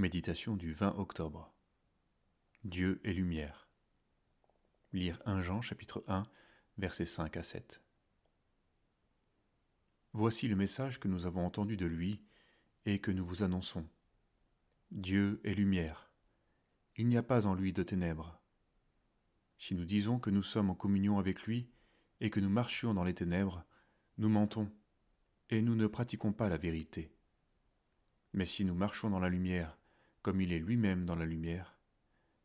Méditation du 20 octobre. Dieu est lumière. Lire 1 Jean chapitre 1 versets 5 à 7. Voici le message que nous avons entendu de lui et que nous vous annonçons. Dieu est lumière. Il n'y a pas en lui de ténèbres. Si nous disons que nous sommes en communion avec lui et que nous marchions dans les ténèbres, nous mentons et nous ne pratiquons pas la vérité. Mais si nous marchons dans la lumière, comme il est lui-même dans la lumière,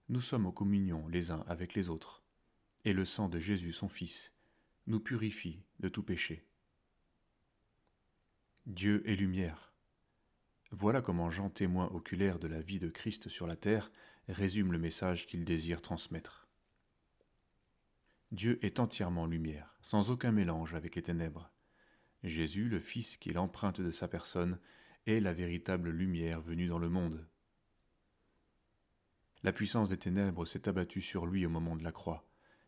nous sommes en communion les uns avec les autres, et le sang de Jésus son Fils nous purifie de tout péché. Dieu est lumière. Voilà comment Jean, témoin oculaire de la vie de Christ sur la terre, résume le message qu'il désire transmettre. Dieu est entièrement lumière, sans aucun mélange avec les ténèbres. Jésus, le Fils qui est l'empreinte de sa personne, est la véritable lumière venue dans le monde. La puissance des ténèbres s'est abattue sur lui au moment de la croix.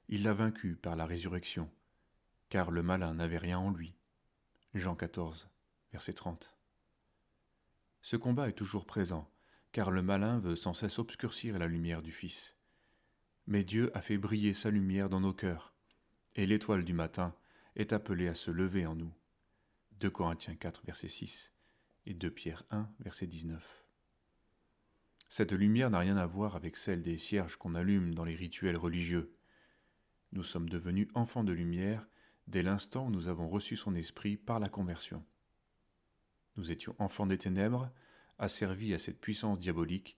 Il l'a vaincu par la résurrection, car le malin n'avait rien en lui. Jean 14, verset 30. Ce combat est toujours présent, car le malin veut sans cesse obscurcir la lumière du Fils. Mais Dieu a fait briller sa lumière dans nos cœurs, et l'étoile du matin est appelée à se lever en nous. 2 Corinthiens 4, verset 6 et 2 Pierre 1, verset 19. Cette lumière n'a rien à voir avec celle des cierges qu'on allume dans les rituels religieux. Nous sommes devenus enfants de lumière dès l'instant où nous avons reçu son esprit par la conversion. Nous étions enfants des ténèbres, asservis à cette puissance diabolique,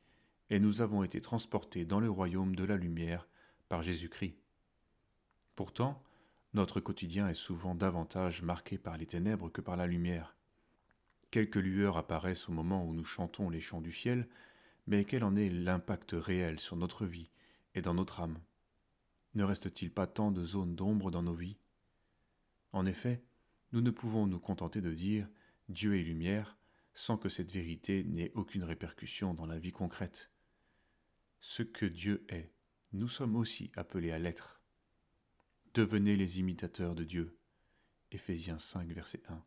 et nous avons été transportés dans le royaume de la lumière par Jésus-Christ. Pourtant, notre quotidien est souvent davantage marqué par les ténèbres que par la lumière. Quelques lueurs apparaissent au moment où nous chantons les chants du ciel, mais quel en est l'impact réel sur notre vie et dans notre âme? Ne reste-t-il pas tant de zones d'ombre dans nos vies? En effet, nous ne pouvons nous contenter de dire Dieu est lumière sans que cette vérité n'ait aucune répercussion dans la vie concrète. Ce que Dieu est, nous sommes aussi appelés à l'être. Devenez les imitateurs de Dieu. Éphésiens 5, verset 1.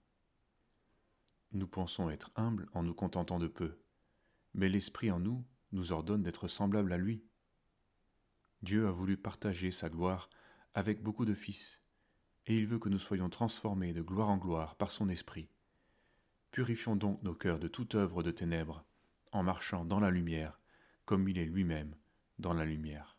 Nous pensons être humbles en nous contentant de peu mais l'Esprit en nous nous ordonne d'être semblables à lui. Dieu a voulu partager sa gloire avec beaucoup de fils, et il veut que nous soyons transformés de gloire en gloire par son Esprit. Purifions donc nos cœurs de toute œuvre de ténèbres, en marchant dans la lumière, comme il est lui-même dans la lumière.